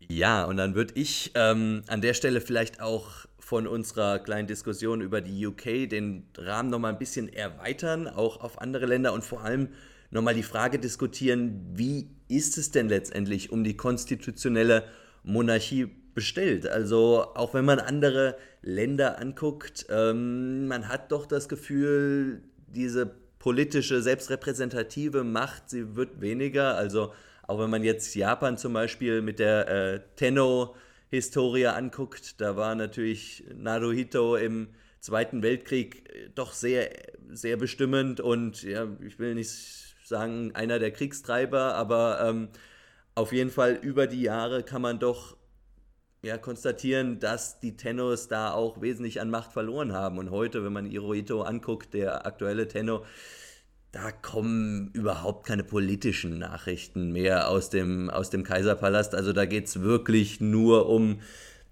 Ja, und dann würde ich ähm, an der Stelle vielleicht auch von unserer kleinen Diskussion über die UK den Rahmen nochmal ein bisschen erweitern, auch auf andere Länder und vor allem nochmal die Frage diskutieren, wie ist es denn letztendlich um die konstitutionelle Monarchie bestellt? Also auch wenn man andere Länder anguckt, ähm, man hat doch das Gefühl, diese politische, selbstrepräsentative Macht, sie wird weniger. Also auch wenn man jetzt Japan zum Beispiel mit der äh, Tenno Historie anguckt, da war natürlich Naruhito im Zweiten Weltkrieg äh, doch sehr, sehr bestimmend und ja, ich will nicht sagen einer der Kriegstreiber, aber ähm, auf jeden Fall über die Jahre kann man doch ja, konstatieren, dass die Tennos da auch wesentlich an Macht verloren haben. Und heute, wenn man Hirohito anguckt, der aktuelle Tenno, da kommen überhaupt keine politischen Nachrichten mehr aus dem, aus dem Kaiserpalast. Also da geht es wirklich nur um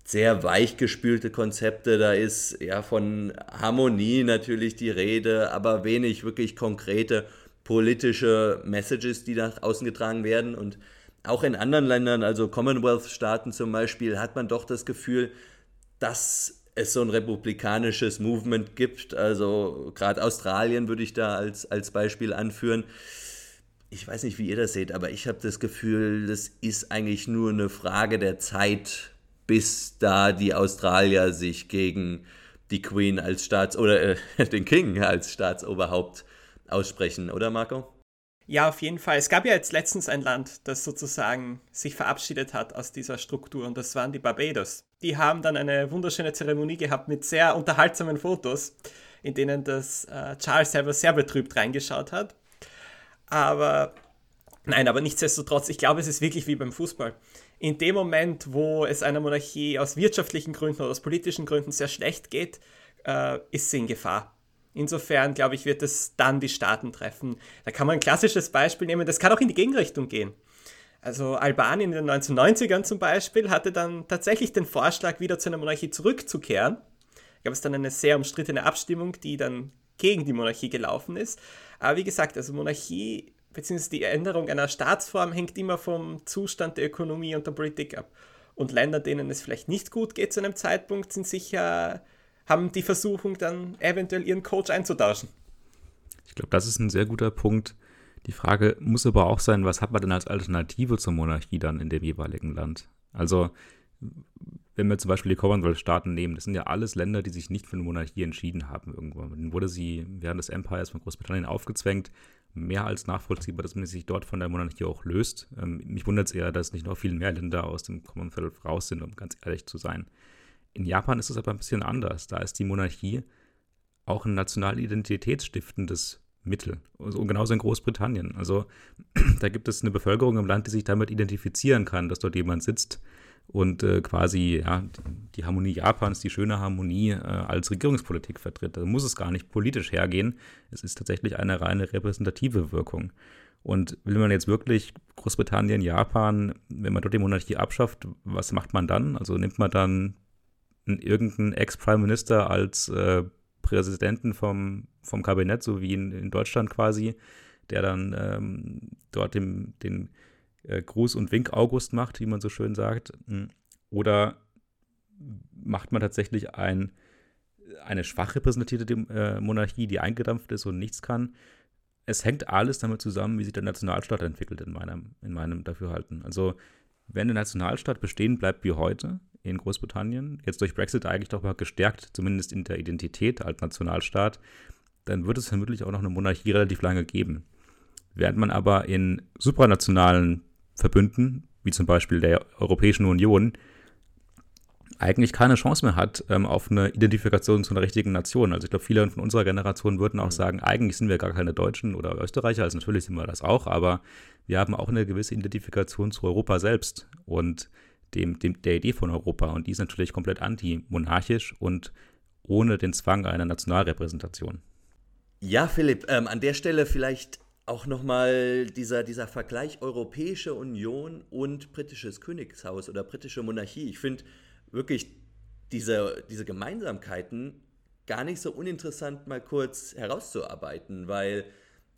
sehr weichgespülte Konzepte. Da ist ja von Harmonie natürlich die Rede, aber wenig wirklich konkrete politische Messages, die nach außen getragen werden. Und auch in anderen Ländern, also Commonwealth-Staaten zum Beispiel, hat man doch das Gefühl, dass es so ein republikanisches Movement gibt. Also gerade Australien würde ich da als, als Beispiel anführen. Ich weiß nicht, wie ihr das seht, aber ich habe das Gefühl, das ist eigentlich nur eine Frage der Zeit, bis da die Australier sich gegen die Queen als Staats- oder äh, den King als Staatsoberhaupt aussprechen, oder Marco? Ja, auf jeden Fall. Es gab ja jetzt letztens ein Land, das sozusagen sich verabschiedet hat aus dieser Struktur und das waren die Barbados. Die haben dann eine wunderschöne Zeremonie gehabt mit sehr unterhaltsamen Fotos, in denen das äh, Charles selber sehr betrübt reingeschaut hat. Aber nein, aber nichtsdestotrotz, ich glaube, es ist wirklich wie beim Fußball. In dem Moment, wo es einer Monarchie aus wirtschaftlichen Gründen oder aus politischen Gründen sehr schlecht geht, äh, ist sie in Gefahr. Insofern, glaube ich, wird es dann die Staaten treffen. Da kann man ein klassisches Beispiel nehmen, das kann auch in die Gegenrichtung gehen. Also Albanien in den 1990ern zum Beispiel hatte dann tatsächlich den Vorschlag, wieder zu einer Monarchie zurückzukehren. Da gab es dann eine sehr umstrittene Abstimmung, die dann gegen die Monarchie gelaufen ist. Aber wie gesagt, also Monarchie bzw. die Änderung einer Staatsform hängt immer vom Zustand der Ökonomie und der Politik ab. Und Länder, denen es vielleicht nicht gut geht zu einem Zeitpunkt, sind sicher haben die Versuchung dann eventuell ihren Coach einzutauschen. Ich glaube, das ist ein sehr guter Punkt. Die Frage muss aber auch sein, was hat man denn als Alternative zur Monarchie dann in dem jeweiligen Land? Also, wenn wir zum Beispiel die Commonwealth-Staaten nehmen, das sind ja alles Länder, die sich nicht für eine Monarchie entschieden haben irgendwann. Dann wurde sie während des Empires von Großbritannien aufgezwängt. Mehr als nachvollziehbar, dass man sich dort von der Monarchie auch löst. Ähm, mich wundert es eher, dass nicht noch viel mehr Länder aus dem Commonwealth raus sind, um ganz ehrlich zu sein. In Japan ist es aber ein bisschen anders. Da ist die Monarchie auch ein national identitätsstiftendes Mittel. Also, und genauso in Großbritannien. Also da gibt es eine Bevölkerung im Land, die sich damit identifizieren kann, dass dort jemand sitzt und äh, quasi ja, die Harmonie Japans, die schöne Harmonie äh, als Regierungspolitik vertritt. Da muss es gar nicht politisch hergehen. Es ist tatsächlich eine reine repräsentative Wirkung. Und will man jetzt wirklich Großbritannien, Japan, wenn man dort die Monarchie abschafft, was macht man dann? Also nimmt man dann irgendeinen Ex-Prime Minister als äh, Präsidenten vom, vom Kabinett, so wie in, in Deutschland quasi, der dann ähm, dort dem, den äh, Gruß- und Wink-August macht, wie man so schön sagt. Hm. Oder macht man tatsächlich ein, eine schwach repräsentierte äh, Monarchie, die eingedampft ist und nichts kann? Es hängt alles damit zusammen, wie sich der Nationalstaat entwickelt, in meinem, in meinem Dafürhalten. Also, wenn der Nationalstaat bestehen bleibt wie heute, in Großbritannien, jetzt durch Brexit eigentlich doch mal gestärkt, zumindest in der Identität als Nationalstaat, dann wird es vermutlich auch noch eine Monarchie relativ lange geben. Während man aber in supranationalen Verbünden, wie zum Beispiel der Europäischen Union, eigentlich keine Chance mehr hat ähm, auf eine Identifikation zu einer richtigen Nation. Also ich glaube, viele von unserer Generation würden auch mhm. sagen, eigentlich sind wir gar keine Deutschen oder Österreicher, also natürlich sind wir das auch, aber wir haben auch eine gewisse Identifikation zu Europa selbst. Und dem, dem, der Idee von Europa. Und die ist natürlich komplett antimonarchisch und ohne den Zwang einer Nationalrepräsentation. Ja, Philipp, ähm, an der Stelle vielleicht auch nochmal dieser, dieser Vergleich Europäische Union und britisches Königshaus oder britische Monarchie. Ich finde wirklich diese, diese Gemeinsamkeiten gar nicht so uninteressant mal kurz herauszuarbeiten, weil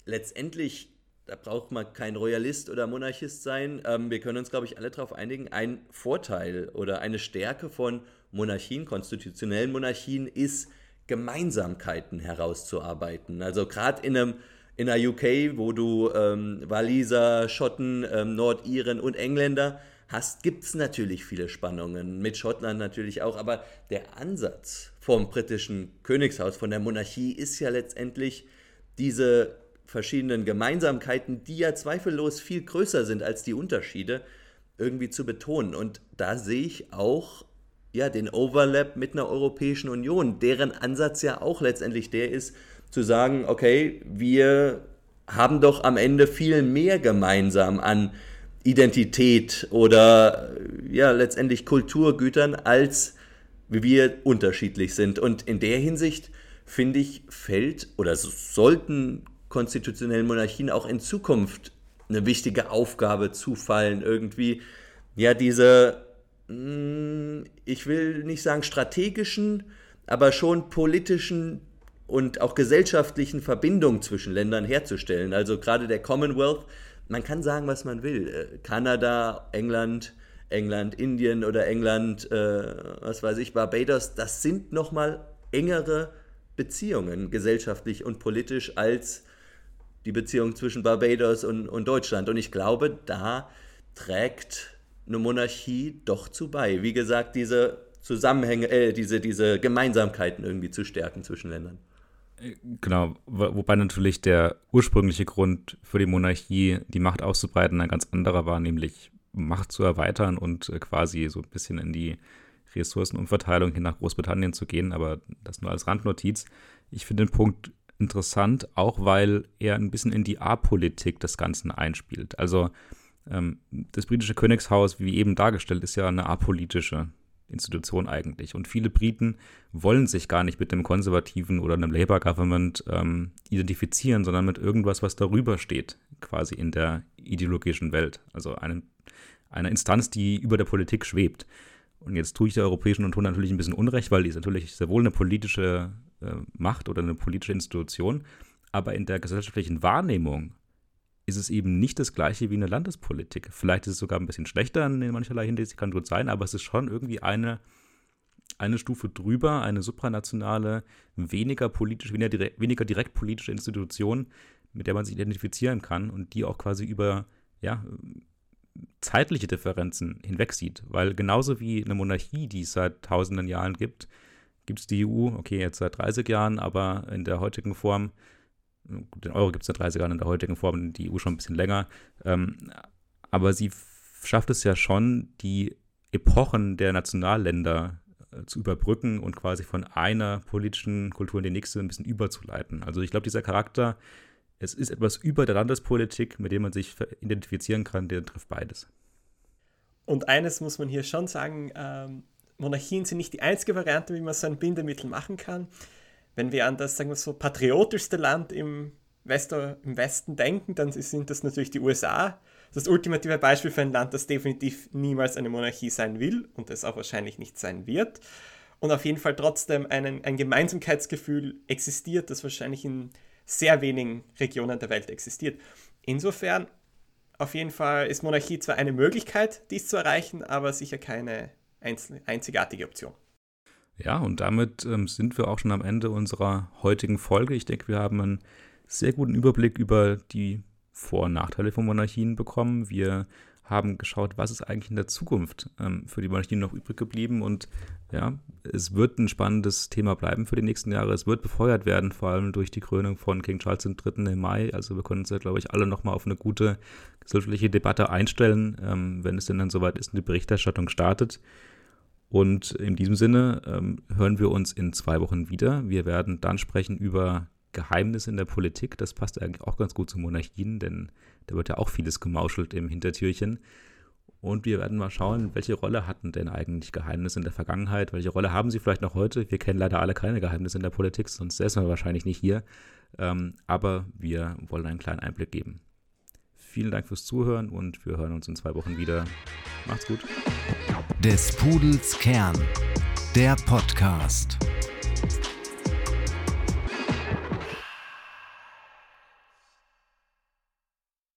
letztendlich da braucht man kein Royalist oder Monarchist sein. Ähm, wir können uns, glaube ich, alle darauf einigen, ein Vorteil oder eine Stärke von Monarchien, konstitutionellen Monarchien, ist, Gemeinsamkeiten herauszuarbeiten. Also gerade in einem in der UK, wo du ähm, Waliser, Schotten, ähm, Nordiren und Engländer hast, gibt es natürlich viele Spannungen. Mit Schottland natürlich auch. Aber der Ansatz vom britischen Königshaus, von der Monarchie, ist ja letztendlich diese verschiedenen Gemeinsamkeiten, die ja zweifellos viel größer sind als die Unterschiede, irgendwie zu betonen. Und da sehe ich auch ja, den Overlap mit einer Europäischen Union, deren Ansatz ja auch letztendlich der ist, zu sagen, okay, wir haben doch am Ende viel mehr gemeinsam an Identität oder ja letztendlich Kulturgütern, als wir unterschiedlich sind. Und in der Hinsicht finde ich, fällt oder sollten konstitutionellen Monarchien auch in Zukunft eine wichtige Aufgabe zufallen, irgendwie ja diese, hm, ich will nicht sagen strategischen, aber schon politischen und auch gesellschaftlichen Verbindungen zwischen Ländern herzustellen. Also gerade der Commonwealth, man kann sagen, was man will. Äh, Kanada, England, England, Indien oder England, äh, was weiß ich, Barbados, das sind nochmal engere Beziehungen gesellschaftlich und politisch als die Beziehung zwischen Barbados und, und Deutschland. Und ich glaube, da trägt eine Monarchie doch zu bei. Wie gesagt, diese Zusammenhänge, äh, diese, diese Gemeinsamkeiten irgendwie zu stärken zwischen Ländern. Genau, wobei natürlich der ursprüngliche Grund für die Monarchie, die Macht auszubreiten, ein ganz anderer war, nämlich Macht zu erweitern und äh, quasi so ein bisschen in die Ressourcenumverteilung hin nach Großbritannien zu gehen, aber das nur als Randnotiz. Ich finde den Punkt interessant, auch weil er ein bisschen in die A-Politik des Ganzen einspielt. Also ähm, das britische Königshaus, wie eben dargestellt, ist ja eine apolitische Institution eigentlich. Und viele Briten wollen sich gar nicht mit dem konservativen oder einem Labour-Government ähm, identifizieren, sondern mit irgendwas, was darüber steht, quasi in der ideologischen Welt. Also eine, eine Instanz, die über der Politik schwebt. Und jetzt tue ich der Europäischen Union natürlich ein bisschen Unrecht, weil die ist natürlich sehr wohl eine politische äh, Macht oder eine politische Institution, aber in der gesellschaftlichen Wahrnehmung ist es eben nicht das gleiche wie eine Landespolitik. Vielleicht ist es sogar ein bisschen schlechter in mancherlei Hinsicht, kann gut sein, aber es ist schon irgendwie eine, eine Stufe drüber, eine supranationale, weniger politisch, weniger direkt, weniger direkt politische Institution, mit der man sich identifizieren kann und die auch quasi über ja, zeitliche Differenzen hinweg sieht. Weil genauso wie eine Monarchie, die es seit tausenden Jahren gibt, gibt es die EU, okay, jetzt seit 30 Jahren, aber in der heutigen Form den Euro gibt es seit 30 Jahren in der heutigen Form, die EU schon ein bisschen länger. Ähm, aber sie schafft es ja schon, die Epochen der Nationalländer äh, zu überbrücken und quasi von einer politischen Kultur in die nächste ein bisschen überzuleiten. Also ich glaube, dieser Charakter, es ist etwas über der Landespolitik, mit dem man sich identifizieren kann, der trifft beides. Und eines muss man hier schon sagen, ähm, Monarchien sind nicht die einzige Variante, wie man so ein Bindemittel machen kann wenn wir an das, sagen wir so, patriotischste Land im, Wester, im Westen denken, dann sind das natürlich die USA. Das ultimative Beispiel für ein Land, das definitiv niemals eine Monarchie sein will und es auch wahrscheinlich nicht sein wird. Und auf jeden Fall trotzdem einen, ein Gemeinsamkeitsgefühl existiert, das wahrscheinlich in sehr wenigen Regionen der Welt existiert. Insofern, auf jeden Fall ist Monarchie zwar eine Möglichkeit, dies zu erreichen, aber sicher keine einzigartige Option. Ja, und damit ähm, sind wir auch schon am Ende unserer heutigen Folge. Ich denke, wir haben einen sehr guten Überblick über die Vor- und Nachteile von Monarchien bekommen. Wir haben geschaut, was ist eigentlich in der Zukunft ähm, für die Monarchien noch übrig geblieben. Und ja, es wird ein spannendes Thema bleiben für die nächsten Jahre. Es wird befeuert werden, vor allem durch die Krönung von King Charles III. im Mai. Also wir können uns ja, glaube ich, alle nochmal auf eine gute gesellschaftliche Debatte einstellen, ähm, wenn es denn dann soweit ist und die Berichterstattung startet. Und in diesem Sinne ähm, hören wir uns in zwei Wochen wieder. Wir werden dann sprechen über Geheimnisse in der Politik. Das passt eigentlich auch ganz gut zu Monarchien, denn da wird ja auch vieles gemauschelt im Hintertürchen. Und wir werden mal schauen, welche Rolle hatten denn eigentlich Geheimnisse in der Vergangenheit? Welche Rolle haben sie vielleicht noch heute? Wir kennen leider alle keine Geheimnisse in der Politik, sonst säßen wir wahrscheinlich nicht hier. Ähm, aber wir wollen einen kleinen Einblick geben. Vielen Dank fürs Zuhören und wir hören uns in zwei Wochen wieder. Macht's gut. Des Pudels Kern, der Podcast.